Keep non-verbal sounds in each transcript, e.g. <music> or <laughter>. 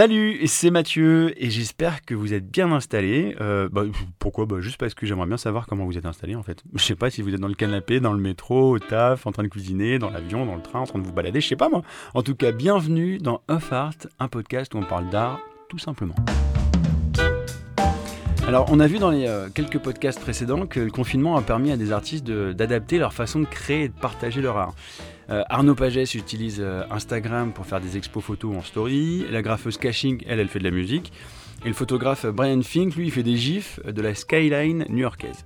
Salut, c'est Mathieu et j'espère que vous êtes bien installés. Euh, bah, pourquoi? Bah, Juste parce que j'aimerais bien savoir comment vous êtes installés en fait. <laughs> Je sais pas si vous êtes dans le canapé, dans le métro, au taf, en train de cuisiner, dans l'avion, dans le train, en train de vous balader, je sais pas moi. En tout cas, bienvenue dans Off Art, un podcast où on parle d'art tout simplement. Alors, on a vu dans les euh, quelques podcasts précédents que le confinement a permis à des artistes d'adapter leur façon de créer et de partager leur art. Euh, Arnaud Pagès utilise euh, Instagram pour faire des expos photos en story. La graffeuse Caching, elle, elle fait de la musique. Et le photographe Brian Fink, lui, il fait des gifs de la skyline new-yorkaise.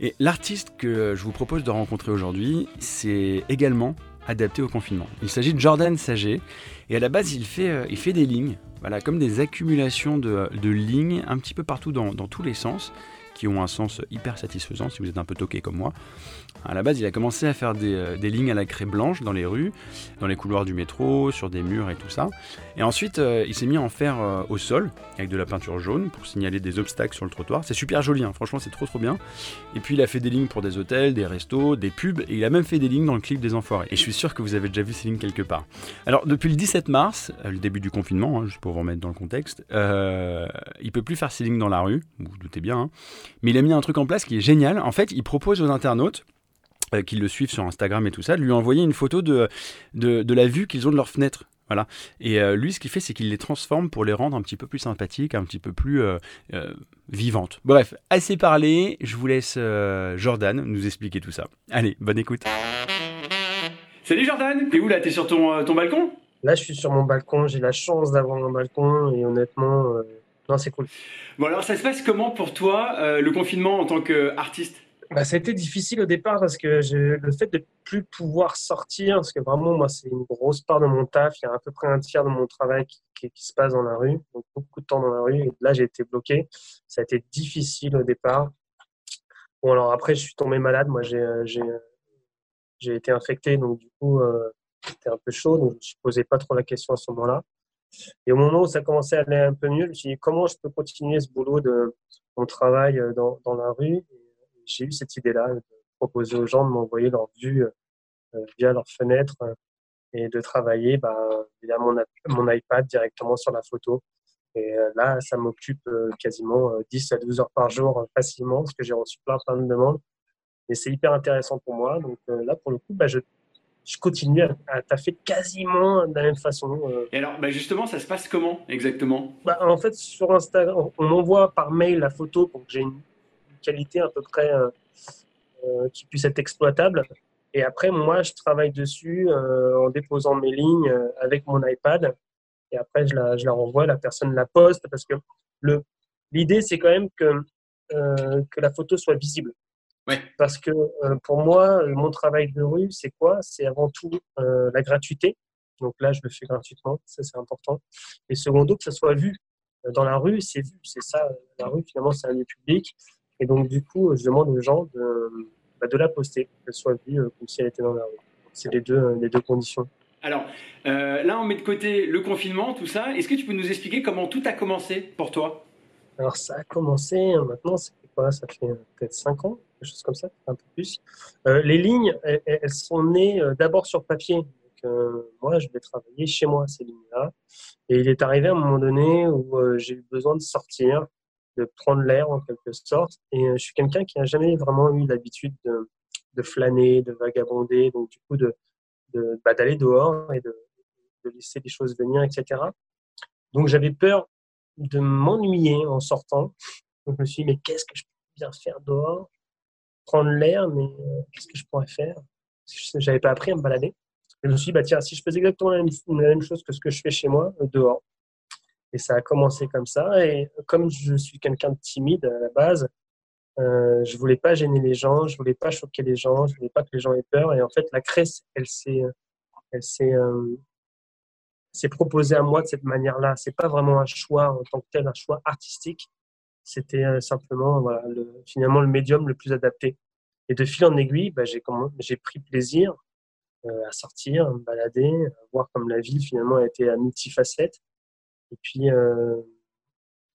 Et l'artiste que je vous propose de rencontrer aujourd'hui, c'est également adapté au confinement. Il s'agit de Jordan Saget. Et à la base, il fait, euh, des lignes, voilà, comme des accumulations de, lignes un petit peu partout dans tous les sens qui ont un sens hyper satisfaisant si vous êtes un peu toqué comme moi. À la base, il a commencé à faire des, euh, lignes à la craie blanche dans les rues, dans les couloirs du métro, sur des murs et tout ça. Et ensuite, euh, il s'est mis à en faire euh, au sol, avec de la peinture jaune, pour signaler des obstacles sur le trottoir. C'est super joli, hein. franchement, c'est trop trop bien. Et puis, il a fait des lignes pour des hôtels, des restos, des pubs, et il a même fait des lignes dans le clip des Enfoirés. Et je suis sûr que vous avez déjà vu ces lignes quelque part. Alors, depuis le 17 mars, le début du confinement, hein, juste pour vous remettre dans le contexte, il peut plus faire ses lignes dans la rue, vous vous doutez bien. Hein. Mais il a mis un truc en place qui est génial. En fait, il propose aux internautes euh, qui le suivent sur Instagram et tout ça, de lui envoyer une photo de, de, la vue qu'ils ont de leur fenêtre. Voilà. Et euh, lui, ce qu'il fait, c'est qu'il les transforme pour les rendre un petit peu plus sympathiques, un petit peu plus euh, vivantes. Bref, assez parlé. Je vous laisse Jordan nous expliquer tout ça. Allez, bonne écoute. Salut Jordan, t'es où là? T'es sur ton, ton balcon? Là, je suis sur mon balcon. J'ai la chance d'avoir un balcon et honnêtement, non, c'est cool. Bon, alors ça se passe comment pour toi, euh, le confinement en tant qu'artiste? Bah, ça a été difficile au départ parce que le fait de plus pouvoir sortir, parce que vraiment, moi, c'est une grosse part de mon taf. Il y a à peu près un tiers de mon travail qui, se passe dans la rue, donc beaucoup de temps dans la rue. Et là, j'ai été bloqué. Ça a été difficile au départ. Bon, alors après, je suis tombé malade. Moi, j'ai, j'ai, été infecté, donc du coup, euh, c'était un peu chaud. Donc, je ne me posais pas trop la question à ce moment-là. Et au moment où ça commençait à aller un peu mieux, je me suis dit comment je peux continuer ce boulot de mon travail euh, dans, dans la rue? J'ai eu cette idée-là de proposer aux gens de m'envoyer leur vue euh, via leur fenêtre euh, et de travailler bah, via mon, mon iPad directement sur la photo. Et là, ça m'occupe quasiment 10 à 12 heures par jour facilement parce que j'ai reçu plein, plein de demandes. Et c'est hyper intéressant pour moi. Donc là, pour le coup, bah, je je continue à, taffer quasiment de la même façon. Euh. Et alors, bah, justement, ça se passe comment exactement? Bah, En fait, sur Instagram, on m'envoie par mail la photo pour que j'ai une qualité à peu près euh, euh, qui puisse être exploitable. Et après, moi, je travaille dessus en déposant mes lignes avec mon iPad. Et après, je la, je la renvoie, la personne la poste parce que l'idée, c'est quand même que, que la photo soit visible. Parce que euh, pour moi, mon travail de rue, c'est quoi? C'est avant tout euh, la gratuité. Donc là, je le fais gratuitement, ça c'est important. Et secondo, que ça soit vu. Euh, dans la rue, c'est vu, c'est ça. La rue, finalement, c'est un lieu public. Et donc, du coup, je demande aux gens de, bah, de la poster, qu'elle soit vue comme si elle était dans la rue. C'est les deux, les deux conditions. Alors, là, on met de côté le confinement, tout ça. Est-ce que tu peux nous expliquer comment tout a commencé pour toi? Alors, ça a commencé, maintenant, c'est quoi Ça fait peut-être 5 ans quelque chose comme ça, un peu plus. Euh, les lignes, elles, sont nées euh, d'abord sur papier. Donc, euh, moi, je vais travailler chez moi, ces lignes-là. Et il est arrivé à un moment donné où j'ai eu besoin de sortir, de prendre l'air en quelque sorte. Et je suis quelqu'un qui n'a jamais vraiment eu l'habitude de, de, flâner, de vagabonder, donc du coup de, de bah, d'aller dehors et de, laisser les choses venir, etc. Donc j'avais peur de m'ennuyer en sortant. Donc je me suis dit, mais qu'est-ce que je faire dehors prendre l'air, mais euh, qu'est-ce que je pourrais faire? Je n'avais pas appris à me balader. je me suis dit, bah, tiens, si je faisais exactement la même, chose que ce que je fais chez moi, euh, dehors. Et ça a commencé comme ça. Et comme je suis quelqu'un de timide à la base, euh, je voulais pas gêner les gens, je voulais pas choquer les gens, je voulais pas que les gens aient peur. Et en fait, la crèche, elle s'est, elle s'est, euh, proposée à moi de cette manière-là. C'est pas vraiment un choix en tant que tel, un choix artistique. C'était euh, simplement le, finalement le médium le plus adapté. Et de fil en aiguille, bah, j'ai pris plaisir euh, à sortir, à me balader, à voir comme la ville finalement a été à multifacette. Et puis, euh,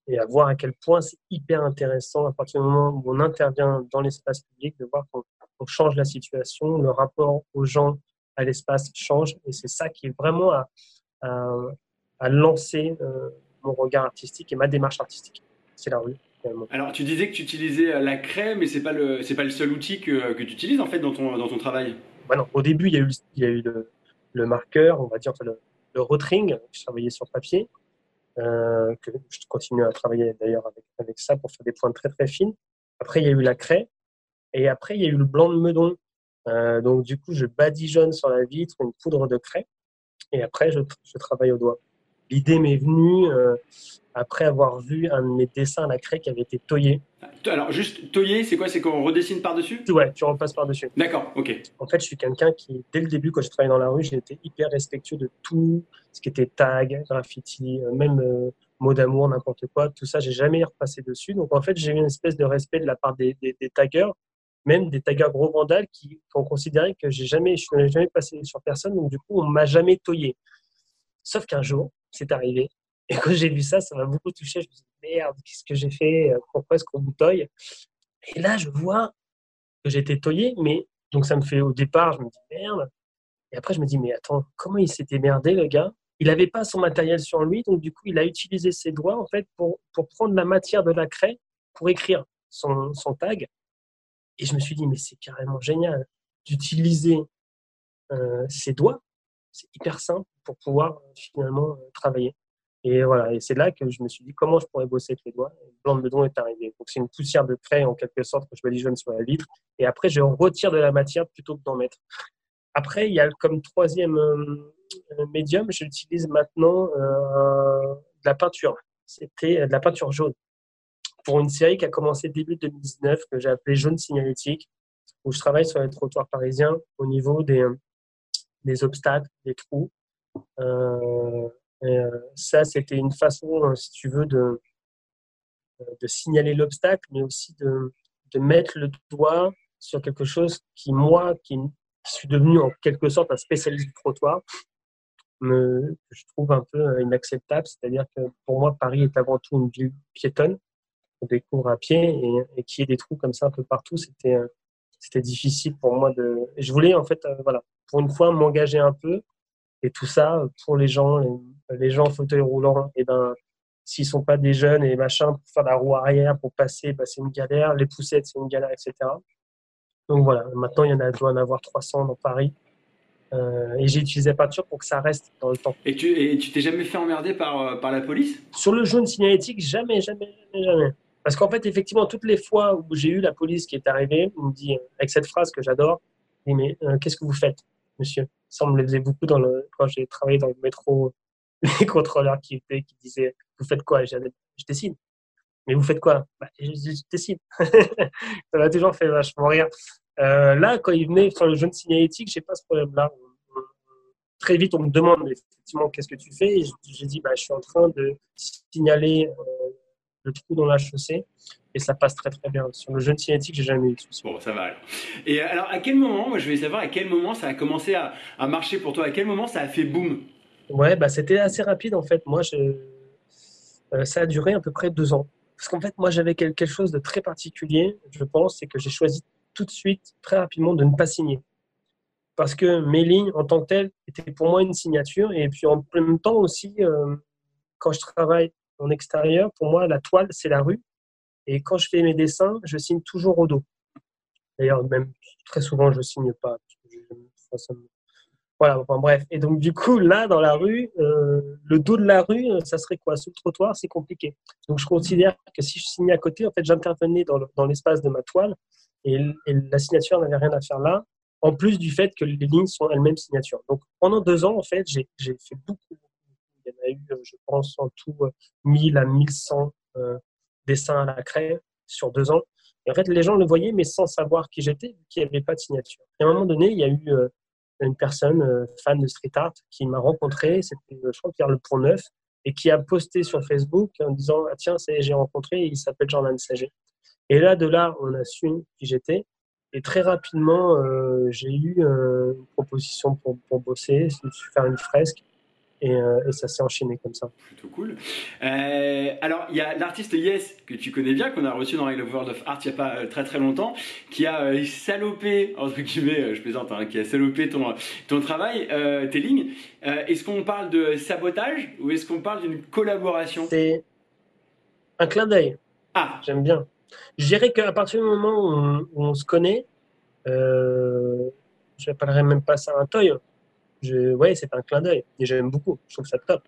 et à voir à quel point c'est hyper intéressant à partir du moment où on intervient dans l'espace public, de voir qu'on change la situation, le rapport aux gens, à l'espace change. Et c'est ça qui est vraiment à, lancer mon regard artistique et ma démarche artistique. C'est la rue. Alors, tu disais que tu utilisais la craie, mais ce n'est pas, le, pas le seul outil que, que tu utilises en fait dans ton, dans ton travail bah Au début, il y a eu, il y a eu le, le marqueur, on va dire le, le rotring, je travaillais sur papier, euh, que je continue à travailler d'ailleurs avec, avec ça pour faire des points très très fines. Après, il y a eu la craie, et après, il y a eu le blanc de meudon. Euh, donc, du coup, je badigeonne sur la vitre une poudre de craie, et après, je, je travaille au doigt. L'idée m'est venue euh, après avoir vu un de mes dessins à la craie qui avait été toyé. Alors, juste toyé, c'est quoi? C'est qu'on redessine par-dessus? Ouais, tu repasses par-dessus. D'accord, ok. En fait, je suis quelqu'un qui, dès le début, quand je travaillais dans la rue, j'ai été hyper respectueux de tout ce qui était tag, graffiti, euh, même euh, mots d'amour, n'importe quoi. Tout ça, j'ai jamais repassé dessus. Donc, en fait, j'ai eu une espèce de respect de la part des, des, taggers, même des taggers gros vandales qui, ont considéré que j'ai jamais, je n'ai jamais passé sur personne. Donc, du coup, on m'a jamais toyé. Sauf qu'un jour, c'est arrivé. Et quand j'ai vu ça, ça m'a beaucoup touché. Je me suis dit, merde, qu'est-ce que j'ai fait Pourquoi est-ce qu'on me Et là, je vois que j'ai été toyé, mais donc ça me fait au départ, je me dis, merde. Et après, je me dis, mais attends, comment il s'est démerdé, le gars? Il n'avait pas son matériel sur lui, donc du coup, il a utilisé ses doigts, en fait, pour, pour prendre la matière de la craie pour écrire son, son tag. Et je me suis dit, mais c'est carrément génial d'utiliser euh, ses doigts. C'est hyper simple pour pouvoir euh, finalement euh, travailler. Et voilà, et c'est là que je me suis dit comment je pourrais bosser avec les doigts. Le blanc de bedon est arrivé. Donc c'est une poussière de craie en quelque sorte que je badigeonne sur la vitre. Et après, je retire de la matière plutôt que d'en mettre. Après, il y a comme troisième euh, médium, j'utilise maintenant de la peinture. C'était de la peinture jaune. Pour une série qui a commencé début 2019, que j'ai appelée Jaune Signalétique, où je travaille sur les trottoirs parisiens au niveau des, des obstacles, des trous. Euh, euh, ça, c'était une façon, euh, si tu veux, de, de signaler l'obstacle, mais aussi de, de, mettre le doigt sur quelque chose qui, moi, qui suis devenu en quelque sorte un spécialiste du trottoir, me, je trouve un peu inacceptable. C'est-à-dire que pour moi, Paris est avant tout une ville piétonne, on découvre à pied et, et qu'il y ait des trous comme ça un peu partout, c'était c'était difficile pour moi de. Je voulais en fait, voilà, pour une fois m'engager un peu et tout ça pour les gens, les, gens en fauteuil roulant, et ben s'ils sont pas des jeunes et machin, pour faire la roue arrière, pour passer, bah, c'est une galère. Les poussettes, c'est une galère, etc. Donc voilà, maintenant il y en a, doit en avoir 300 dans Paris. Euh, et j'ai utilisé la peinture pour que ça reste dans le temps. Et tu t'es jamais fait emmerder par, euh, par la police? Sur le jaune signalétique, jamais, jamais, jamais, jamais. Parce qu'en fait, effectivement, toutes les fois où j'ai eu la police qui est arrivée, on me dit, avec cette phrase que j'adore, mais euh, qu'est-ce que vous faites monsieur? Ça, me le faisait beaucoup quand j'ai travaillé dans le métro, <laughs> les contrôleurs qui, étaient, qui disaient Vous faites quoi? Je dessine. Mais vous faites quoi? Bah, je, dessine. <laughs> ça m'a toujours fait vachement rire. Euh, là, quand il venait sur le jeune signalétique, j'ai pas ce problème-là. Très vite, on me demande effectivement qu'est-ce que tu fais? J'ai dit bah, Je suis en train de signaler euh, le trou dans la chaussée et ça passe très très bien. Sur le jeune cinétique, j'ai jamais eu de soucis. Bon, ça va alors. Et alors, à quel moment, moi je vais savoir à quel moment ça a commencé à, à marcher pour toi? À quel moment ça a fait boum? Ouais, bah, c'était assez rapide en fait. Moi, je... Euh, ça a duré à peu près deux ans. Parce qu'en fait, moi, j'avais quelque chose de très particulier, je pense, c'est que j'ai choisi tout de suite, très rapidement, de ne pas signer. Parce que mes lignes, en tant que telles, étaient pour moi une signature. Et puis, en même temps aussi, euh, quand je travaille en extérieur, pour moi, la toile, c'est la rue. Et quand je fais mes dessins, je signe toujours au dos. D'ailleurs, même très souvent, je signe pas. Voilà, enfin bref. Et donc, du coup, là, dans la rue, euh, le dos de la rue, ça serait quoi? Sous le trottoir, c'est compliqué. Donc, je considère que si je signais à côté, en fait, j'intervenais dans l'espace de ma toile et, la signature n'avait rien à faire là, en plus du fait que les lignes sont elles-mêmes signatures. Donc, pendant deux ans, en fait, j'ai fait beaucoup, y en a eu, je pense, en tout 1000 à 1100 euh, dessin à la craie sur deux ans. Et en fait, les gens le voyaient, mais sans savoir qui j'étais, qui n'y avait pas de signature. Et à un moment donné, il y a eu euh, une personne, euh, fan de street art, qui m'a rencontré, c'était, je crois, Pierre Le Pont Neuf, et qui a posté sur Facebook en disant ah, Tiens, j'ai rencontré, il s'appelle Jordan Sager. Et là, de là, on a su qui j'étais. Et très rapidement, euh, j'ai eu une proposition pour, pour bosser, faire une fresque. Et, ça s'est enchaîné comme ça. Plutôt cool. alors, il y a l'artiste Yes, que tu connais bien, qu'on a reçu dans of World of Art il n'y a pas très très longtemps, qui a salopé, <laughs> entre guillemets, je plaisante, hein, qui a salopé ton, ton travail, tes lignes. est-ce qu'on parle de sabotage ou est-ce qu'on parle d'une collaboration? C'est un clin d'œil. Ah. J'aime bien. Je dirais qu'à partir du moment où on, se connaît, euh, je n'appellerais même pas ça un toy. Je, ouais, c'est un clin d'œil. Et j'aime beaucoup. Je trouve ça top.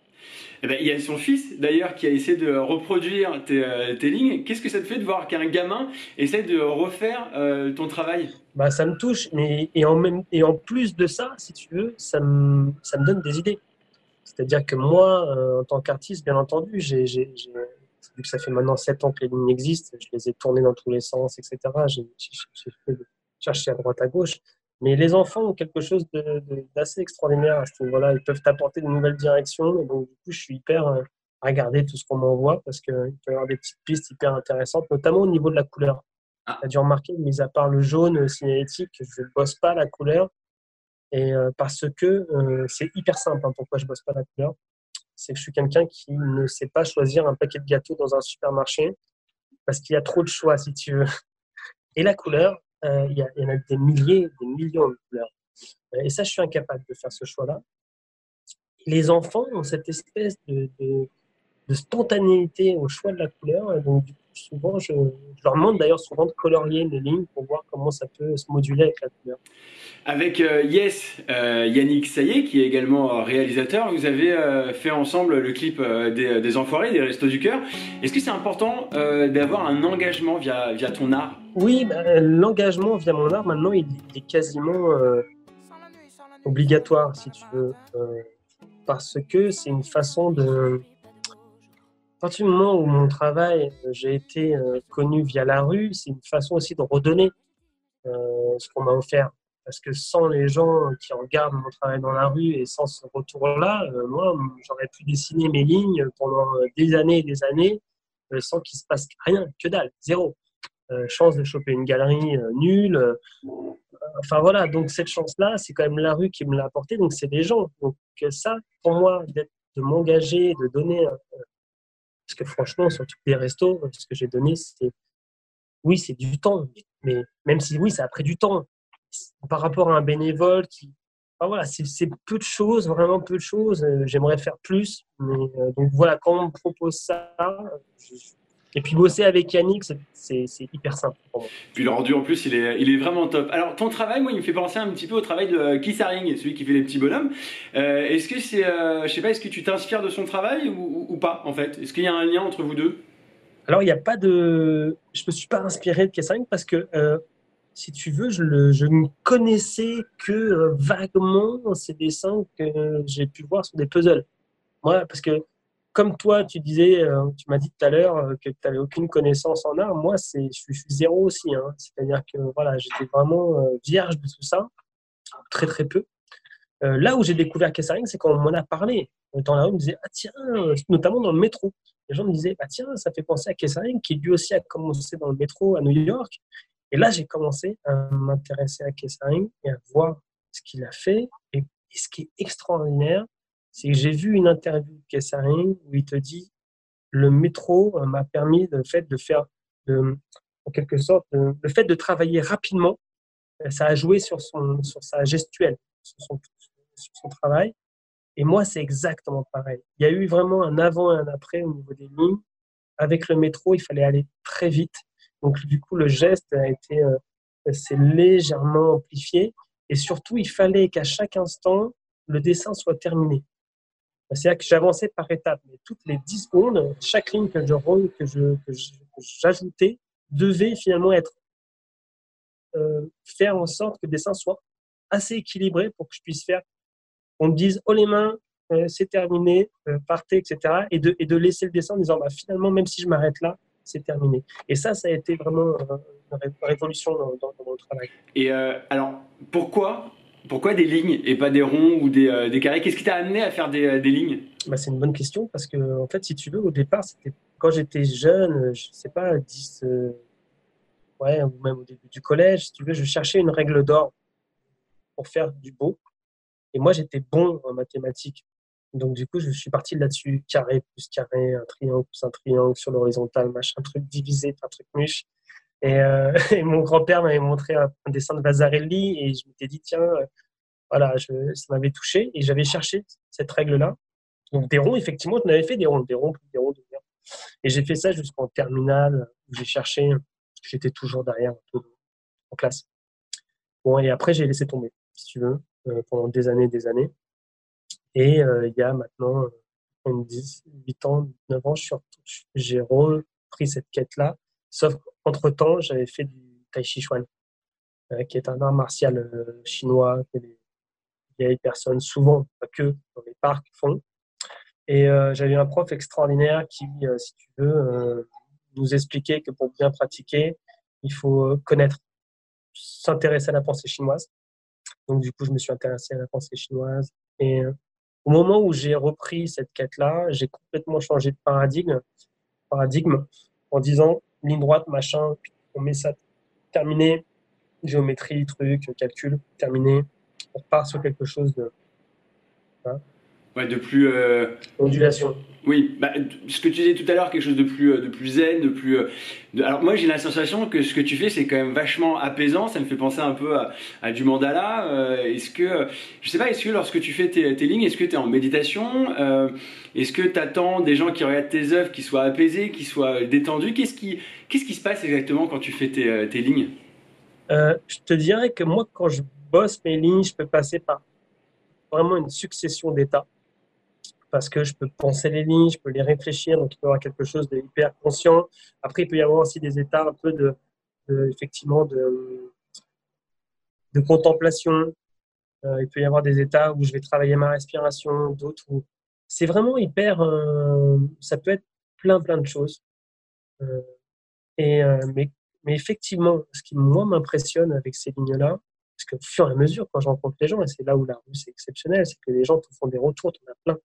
Eh ben, il y a son fils d'ailleurs qui a essayé de reproduire tes, euh, lignes. Qu'est-ce que ça te fait de voir qu'un gamin essaie de refaire euh, ton travail? Bah, Ça me touche. Mais, et, en même, et en plus de ça, si tu veux, ça me, ça me donne des idées. C'est-à-dire que moi, euh, en tant qu'artiste, bien entendu, j'ai vu que ça fait maintenant 7 ans que les lignes existent, je les ai tournées dans tous les sens, etc. J'ai fait chercher à droite, à gauche. Mais les enfants ont quelque chose d'assez extraordinaire à ce niveau-là. Ils peuvent apporter de nouvelles directions. Et donc, du coup, je suis hyper euh, à regarder tout ce qu'on m'envoie parce qu'il peut y avoir des petites pistes hyper intéressantes, notamment au niveau de la couleur. Ah. Tu as dû remarquer, mis à part le jaune signalétique, je ne bosse pas la couleur. Et euh, parce que euh, c'est hyper simple hein, pourquoi je ne bosse pas la couleur c'est que je suis quelqu'un qui ne sait pas choisir un paquet de gâteaux dans un supermarché parce qu'il y a trop de choix, si tu veux. Et la couleur, euh, il, y en a des milliers, des millions de couleurs. Et ça, je suis incapable de faire ce choix-là. Les enfants ont cette espèce de, spontanéité au choix de la couleur. Et donc, souvent, je, leur demande d'ailleurs souvent de colorier les lignes pour voir comment ça peut se moduler avec la couleur. Avec euh, Yes, euh, Yannick Saillé, qui est également réalisateur, vous avez euh, fait ensemble le clip des, des, Enfoirés, des Restos du Cœur. Est-ce que c'est important d'avoir un engagement via, via ton art? Oui, bah, l'engagement via mon art, maintenant, il, il est quasiment obligatoire, si tu veux, parce que c'est une façon de à partir du moment où mon travail, euh, j'ai été euh, connu via la rue, c'est une façon aussi de redonner euh, ce qu'on m'a offert. Parce que sans les gens qui regardent mon travail dans la rue et sans ce retour-là, moi, j'aurais pu dessiner mes lignes pendant des années et des années sans qu'il se passe rien, que dalle, zéro. chance de choper une galerie nulle. enfin voilà, donc cette chance-là, c'est quand même la rue qui me l'a apporté, donc c'est des gens. Donc ça, pour moi, de m'engager, de donner parce que franchement, sur tous les restos, ce que j'ai donné, c'est oui, c'est du temps, mais même si oui, ça a pris du temps par rapport à un bénévole qui, voilà, c'est peu de choses, vraiment peu de choses. Euh, j'aimerais faire plus, mais euh, donc voilà, quand on me propose ça, et puis bosser avec Yannick, c'est hyper simple Puis le rendu en plus, il est, il est vraiment top. Alors ton travail, moi, il me fait penser un petit peu au travail de Keith Haring, celui qui fait les petits bonhommes. Euh, est-ce que c'est, euh, je sais pas, est-ce que tu t'inspires de son travail ou, pas en fait? Est-ce qu'il y a un lien entre vous deux? Alors il n'y a pas de, je me suis pas inspiré de Keith Haring parce que euh, si tu veux, je, le, je ne connaissais que vaguement ces dessins que j'ai pu voir sur des puzzles. Moi, parce que comme toi, tu disais, euh, tu m'as dit tout à l'heure euh, que tu n'avais aucune connaissance en art. Moi, je, suis, zéro aussi. Hein. C'est-à-dire que voilà, j'étais vraiment euh, vierge de tout ça, très très peu. là où j'ai découvert Kessaring, c'est quand on m'en a parlé. Dans la rue, on me disait, ah tiens, notamment dans le métro. Les gens me disaient, bah tiens, ça fait penser à Kessaring, qui lui aussi a commencé dans le métro à New York. Et là, j'ai commencé à m'intéresser à Kessaring et à voir ce qu'il a fait. et ce qui est extraordinaire, c'est que j'ai vu une interview de Kessaring où il te dit le métro euh, m'a permis le fait de faire, en quelque sorte, le fait de travailler rapidement, euh, ça a joué sur, son, sur sa gestuelle, sur son, travail. Et moi, c'est exactement pareil. Il y a eu vraiment un avant et un après au niveau des lignes. Avec le métro, il fallait aller très vite. Donc, du coup, le geste a été euh, c'est légèrement amplifié. Et surtout, il fallait qu'à chaque instant, le dessin soit terminé. C'est-à-dire que j'avançais par étapes. Mais toutes les 10 secondes, chaque ligne que je que je, j'ajoutais devait finalement être euh, faire en sorte que le dessin soit assez équilibré pour que je puisse faire. On me dise oh les mains, euh, c'est terminé, euh, partez, etc. Et de, et de laisser le dessin en disant bah, finalement même si je m'arrête là, c'est terminé. Et ça, ça a été vraiment une révolution dans, dans mon travail. Et alors pourquoi pourquoi des lignes et pas des ronds ou des, euh, carrés? Qu'est-ce qui t'a amené à faire des, euh, lignes? Bah, C'est une bonne question parce que, en fait, si tu veux, au départ, c'était quand j'étais jeune, je sais pas, 10, euh, ouais, ou même au début du collège, si tu veux, je cherchais une règle d'or pour faire du beau. Et moi, j'étais bon en mathématiques. Donc, du coup, je suis parti là-dessus, carré plus carré, un triangle plus un triangle sur l'horizontale, machin, truc divisé par truc muche. Et, euh, <laughs> mon grand-père m'avait montré un, dessin de Vasarelli et je m'étais dit, tiens, euh, voilà, je, ça m'avait touché et j'avais cherché cette règle-là. Donc, des ronds, effectivement, on avait fait des ronds, des ronds, des ronds, des ronds. Et j'ai fait ça jusqu'en terminale où j'ai cherché, j'étais toujours derrière en classe. Bon, et après, j'ai laissé tomber, si tu veux, euh, pendant des années des années. Et il y a maintenant 10, 8 ans, 9 ans, j'ai repris cette quête-là. Sauf qu'entre-temps, j'avais fait du Tai Chi Chuan, euh, qui est un art martial euh, chinois que les vieilles personnes, souvent, pas que dans les parcs, font. Et euh, j'avais un prof extraordinaire qui, si tu veux, nous expliquait que pour bien pratiquer, il faut connaître, s'intéresser à la pensée chinoise. Donc, du coup, je me suis intéressé à la pensée chinoise. Et au moment où j'ai repris cette quête-là, j'ai complètement changé de paradigme, paradigme en disant ligne droite, machin, on met ça terminé, géométrie, truc, calcul, terminé. On repart sur quelque chose de. Hein. ouais, de plus. Euh... Ondulation. Oui, bah, ce que tu disais tout à l'heure, quelque chose de plus, euh, de plus zen, de plus. Euh, alors moi j'ai la sensation que ce que tu fais c'est quand même vachement apaisant. Ça me fait penser un peu à, du mandala. Euh, est-ce que, je sais pas, est-ce que lorsque tu fais tes, lignes, est-ce que tu es en méditation? Est-ce que tu attends des gens qui regardent tes œuvres qui soient apaisés, qui soient détendus? Qu'est-ce qui, qu'est-ce qui se passe exactement quand tu fais tes, tes lignes Je te dirais que moi quand je bosse mes lignes, je peux passer par vraiment une succession d'états parce que je peux penser les lignes, je peux les réfléchir, donc il peut y avoir quelque chose d'hyper conscient. Après, il peut y avoir aussi des états un peu de, effectivement, de, de contemplation. Euh, il peut y avoir des états où je vais travailler ma respiration, d'autres où c'est vraiment hyper. Euh, ça peut être plein, plein de choses. Euh, mais, mais effectivement, ce qui moi m'impressionne avec ces lignes-là, parce qu'au fur et à mesure, quand je rencontre les gens, et c'est là où la rue c'est exceptionnel, c'est que les gens te font des retours, tu en as plein,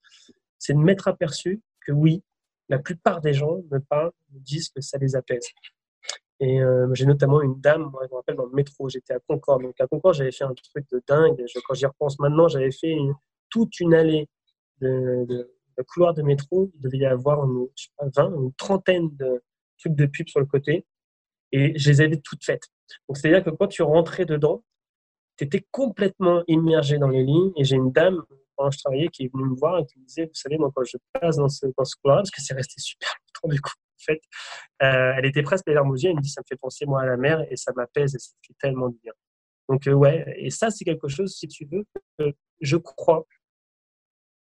c'est de m'être aperçu que oui, la plupart des gens me parlent, me disent que ça les apaise. Et euh, j'ai notamment une dame, moi, je me rappelle dans le métro, j'étais à Concorde. Donc à Concorde, j'avais fait un truc de dingue. quand j'y repense maintenant, j'avais fait toute une allée de, de, de, couloirs de métro. Il devait y avoir une, je sais pas, 20, une trentaine de trucs de pub sur le côté. Et je les avais toutes faites. Donc c'est-à-dire que quand tu rentrais dedans, tu étais complètement immergé dans les lignes. Et j'ai une dame, quand je travaillais, qui est venue me voir et qui me disait, vous savez, moi, quand je passe dans ce, dans ce couloir parce que c'est resté super longtemps du coup, en fait, euh, elle était presque les larmes aux yeux. Elle me dit, ça me fait penser, moi, à la mer et ça m'apaise et ça fait tellement du bien. Donc, euh, ouais, et ça, c'est quelque chose, si tu veux, je crois.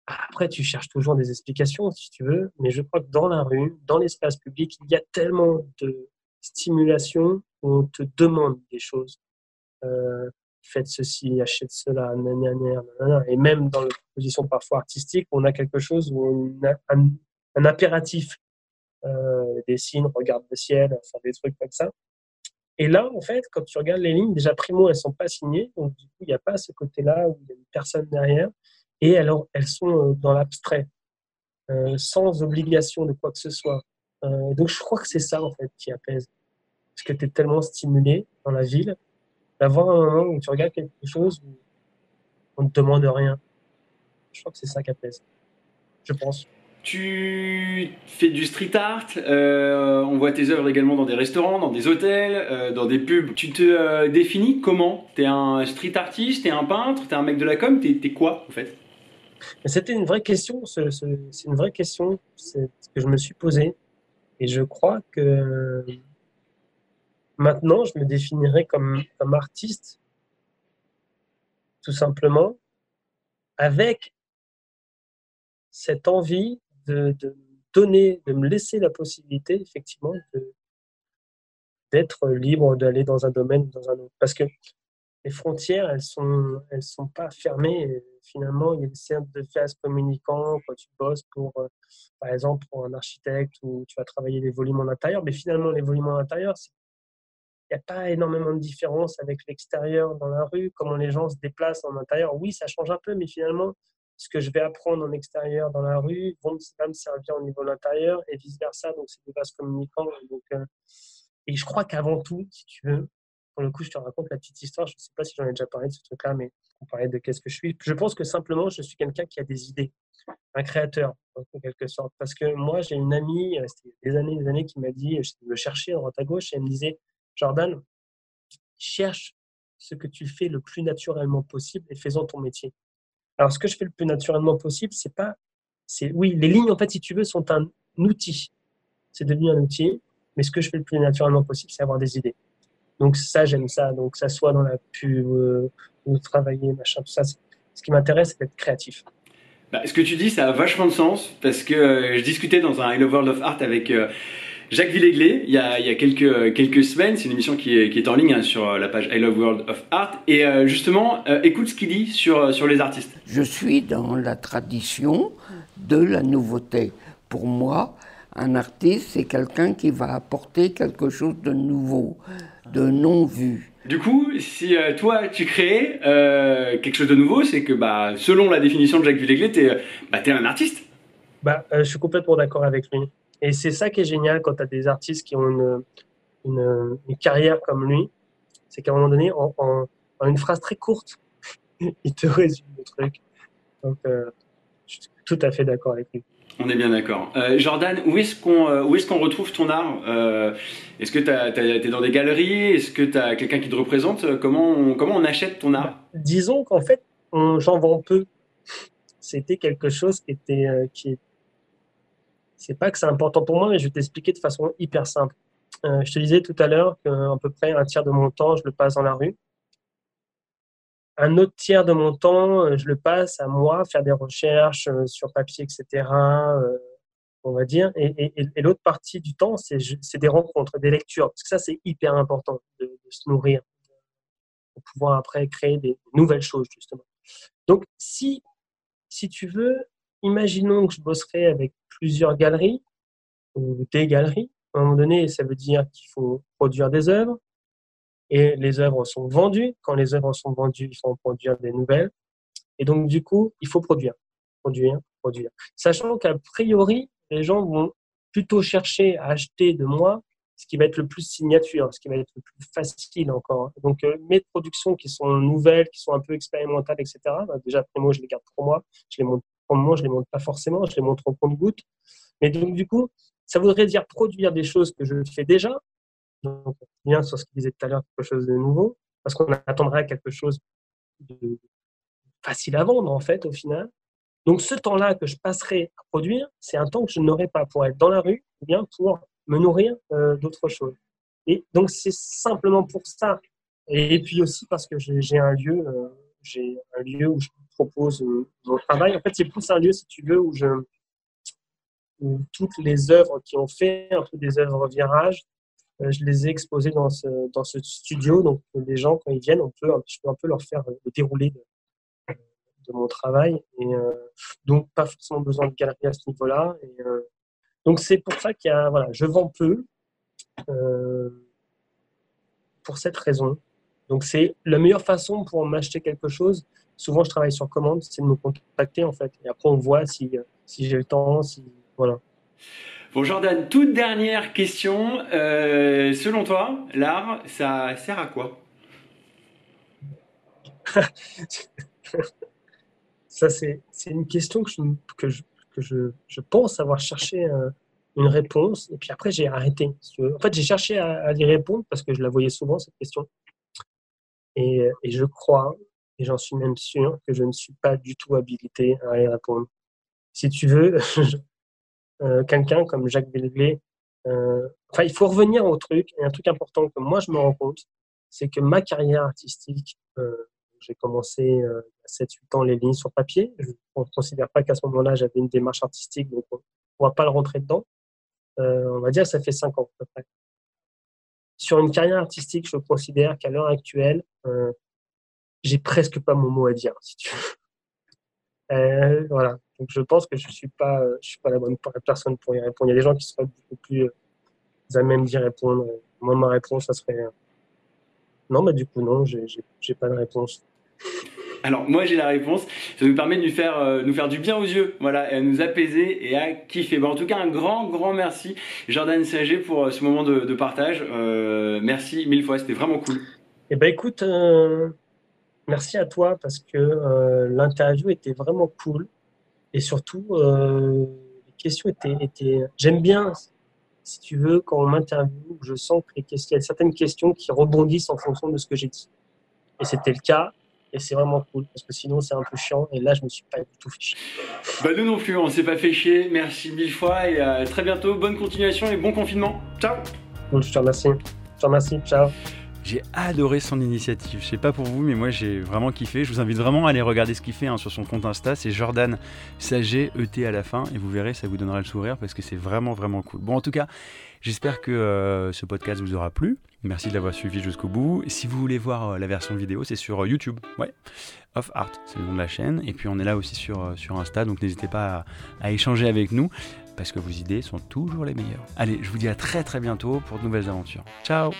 Après, tu cherches toujours des explications, si tu veux, mais je crois que dans la rue, dans l'espace public, il y a tellement de stimulation où on te demande des choses. Euh, faites ceci, achète cela, nanana, et même dans les positions parfois artistiques, on a quelque chose où on a un, impératif, euh, dessine, regarde le ciel, enfin des trucs comme ça. Et là, en fait, quand tu regardes les lignes, déjà primo, elles sont pas signées, donc du coup, il n'y a pas ce côté-là où il y a une personne derrière, et alors elles sont euh, dans l'abstrait, euh, sans obligation de quoi que ce soit. Euh, donc je crois que c'est ça en fait qui apaise, parce que tu es tellement stimulé dans la ville d'avoir un moment où tu regardes quelque chose où on ne te demande rien. Je crois que c'est ça qui apaise. Je pense. Tu fais du street art, euh, on voit tes œuvres également dans des restaurants, dans des hôtels, dans des pubs. Tu te définis comment? T'es un street artiste, t'es un peintre, t'es un mec de la com, t'es es quoi en fait? C'était une vraie question, c'est une vraie question que je me suis posée. Et je crois que Maintenant, je me définirais comme, comme artiste, tout simplement, avec cette envie de, donner, de me laisser la possibilité, effectivement, d'être libre d'aller dans un domaine dans un autre. Parce que les frontières, elles sont, elles sont pas fermées. finalement, il y a des de phases communicants quand tu bosses pour, euh, par exemple, pour un architecte ou tu vas travailler les volumes en intérieur. Mais finalement, les volumes en intérieur, il n'y a pas énormément de différence avec l'extérieur dans la rue, comment les gens se déplacent en intérieur. Oui, ça change un peu, mais finalement, ce que je vais apprendre en extérieur dans la rue va me servir au niveau de l'intérieur et vice-versa. Donc, c'est des vases communicants. Euh, et je crois qu'avant tout, si tu veux, pour le coup, je te raconte la petite histoire. Je ne sais pas si j'en ai déjà parlé de ce truc-là, mais on parlait de qu'est-ce que je suis. Je pense que simplement, je suis quelqu'un qui a des idées, un créateur, en quelque sorte. Parce que moi, j'ai une amie, euh, c'était des années des années, qui m'a dit, je me cherchais à droite à gauche, et elle me disait, Jordan, cherche ce que tu fais le plus naturellement possible et fais-en ton métier. Alors, ce que je fais le plus naturellement possible, c'est pas, c'est oui, les lignes, en fait, si tu veux, sont un outil. C'est devenu un outil, mais ce que je fais le plus naturellement possible, c'est avoir des idées. Donc ça, j'aime ça. Donc ça soit dans la pub euh, ou travailler, machin, tout ça. Ce qui m'intéresse, c'est d'être créatif. Bah, ce que tu dis, ça a vachement de sens parce que euh, je discutais dans un I Love World of Art avec euh, Jacques Villeglé il y a, il y a quelques, quelques semaines. C'est une émission qui est, qui est en ligne hein, sur la page I Love World of Art. Et justement, écoute ce qu'il dit sur, sur les artistes. Je suis dans la tradition de la nouveauté. Pour moi, un artiste, c'est quelqu'un qui va apporter quelque chose de nouveau, de non vu. Du coup, si euh, toi tu crées euh, quelque chose de nouveau, c'est que bah, selon la définition de Jacques Villeglé, tu es, bah, un artiste. Bah, euh, je suis complètement d'accord avec lui. Et c'est ça qui est génial quand tu as des artistes qui ont une, une, une carrière comme lui. C'est qu'à un moment donné, en, en, une phrase très courte, <laughs> il te résume le truc. Donc, je suis tout à fait d'accord avec lui. On est bien d'accord. Euh, Jordan, où est-ce qu'on euh, est qu'on retrouve ton art euh, Est-ce que tu es dans des galeries Est-ce que tu as quelqu'un qui te représente comment on, comment on achète ton art Disons qu'en fait, j'en vends peu. C'était quelque chose qui était. qui C'est pas que c'est important pour moi, mais je vais t'expliquer de façon hyper simple. je te disais tout à l'heure qu'à peu près un tiers de mon temps, je le passe dans la rue un autre tiers de mon temps, euh, je le passe à moi, faire des recherches euh, sur papier, etc., euh, on va dire. Et, l'autre partie du temps, c'est des rencontres, des lectures. Parce que ça, c'est hyper important de, se nourrir pour pouvoir après créer des nouvelles choses, justement. Donc, si, si tu veux, imaginons que je bosserais avec plusieurs galeries ou des galeries. À un moment donné, ça veut dire qu'il faut produire des œuvres, et les œuvres sont vendues. Quand les œuvres sont vendues, il faut produire des nouvelles. Et donc, du coup, il faut produire, produire, produire. Sachant qu'a priori, les gens vont plutôt chercher à acheter de moi ce qui va être le plus signature, ce qui va être le plus facile encore. Donc, euh, mes productions qui sont nouvelles, qui sont un peu expérimentales, etc., bah, déjà, moi, je les garde pour moi. Je les montre pour moment, je les montre pas forcément, je les montre au compte-goutte. Mais donc, du coup, ça voudrait dire produire des choses que je fais déjà, donc, bien sur ce qu'il disait tout à l'heure, quelque chose de nouveau, parce qu'on attendrait quelque chose de facile à vendre, en fait, au final. Donc, ce temps-là que je passerai à produire, c'est un temps que je n'aurai pas pour être dans la rue ou bien pour me nourrir euh, d'autres choses. Et donc, c'est simplement pour ça. Et puis aussi parce que j'ai un lieu, euh, j'ai un lieu où je propose euh, mon travail. En fait, c'est plus un lieu, si tu veux, où je toutes les œuvres qui ont fait un peu des œuvres virage je les ai exposés dans ce, studio. Donc, les gens, quand ils viennent, on peut, je peux un peu leur faire le déroulé de, mon travail. Euh, donc, pas forcément besoin de galerie à ce niveau-là. Euh, donc, c'est pour ça qu'il y a, voilà, je vends peu pour cette raison. Donc, c'est la meilleure façon pour m'acheter quelque chose. Souvent, je travaille sur commande, c'est de me contacter en fait. Et après, on voit si, si j'ai le temps, si voilà. Bon Jordan, toute dernière question. Euh, selon toi, l'art, ça sert à quoi? <laughs> Ça, c'est une question que, je, que, je, je, pense avoir cherché euh, une réponse. Et puis après, j'ai arrêté. En fait, j'ai cherché à, à, y répondre parce que je la voyais souvent, cette question. Et, et je crois, et j'en suis même sûr, que je ne suis pas du tout habilité à y répondre. Si tu veux, <laughs> quelqu'un comme Jacques Belglé. Euh, enfin, il faut revenir au truc. Et un truc important que moi, je me rends compte, c'est que ma carrière artistique, euh, j'ai commencé à 7-8 ans les lignes sur papier. Je ne considère pas qu'à ce moment-là, j'avais une démarche artistique, donc on ne va pas le rentrer dedans. on va dire que ça fait 5 ans à peu près. Sur une carrière artistique, je considère qu'à l'heure actuelle, j'ai presque pas mon mot à dire, si tu veux. voilà. Donc je pense que je ne suis, pas, je suis pas la bonne personne pour y répondre. Il y a des gens qui seraient beaucoup plus euh, à même d'y répondre. Moi, ma réponse, ça serait euh, non, mais du coup, non, je n'ai pas de réponse. Alors moi j'ai la réponse, ça nous permet de nous faire, euh, nous faire du bien aux yeux, voilà, et à nous apaiser et à kiffer. Bon, en tout cas un grand grand merci Jordan Sager pour ce moment de, partage. merci mille fois, c'était vraiment cool. Eh ben écoute, euh, merci à toi parce que euh, l'interview était vraiment cool et surtout euh, les questions étaient, étaient... j'aime bien si tu veux quand on m'interviewe, je sens qu'il y a certaines questions qui rebondissent en fonction de ce que j'ai dit. Et c'était le cas et c'est vraiment cool parce que sinon c'est un peu chiant et là je me suis pas du tout fait chier. Bah nous non plus, on s'est pas fait chier. Merci mille fois et à très bientôt. Bonne continuation et bon confinement. Ciao. je te remercie. Je te remercie. Ciao. J'ai adoré son initiative. Je sais pas pour vous, mais moi j'ai vraiment kiffé. Je vous invite vraiment à aller regarder ce qu'il fait hein, sur son compte Insta. C'est Jordan Saget, ET à la fin. Et vous verrez, ça vous donnera le sourire parce que c'est vraiment, vraiment cool. Bon, en tout cas, j'espère que euh, ce podcast vous aura plu. Merci de l'avoir suivi jusqu'au bout. Si vous voulez voir euh, la version vidéo, c'est sur euh, YouTube. Ouais, Off Art, c'est le nom de la chaîne. Et puis on est là aussi sur, sur Insta, donc n'hésitez pas à, à échanger avec nous parce que vos idées sont toujours les meilleures. Allez, je vous dis à très très bientôt pour de nouvelles aventures. Ciao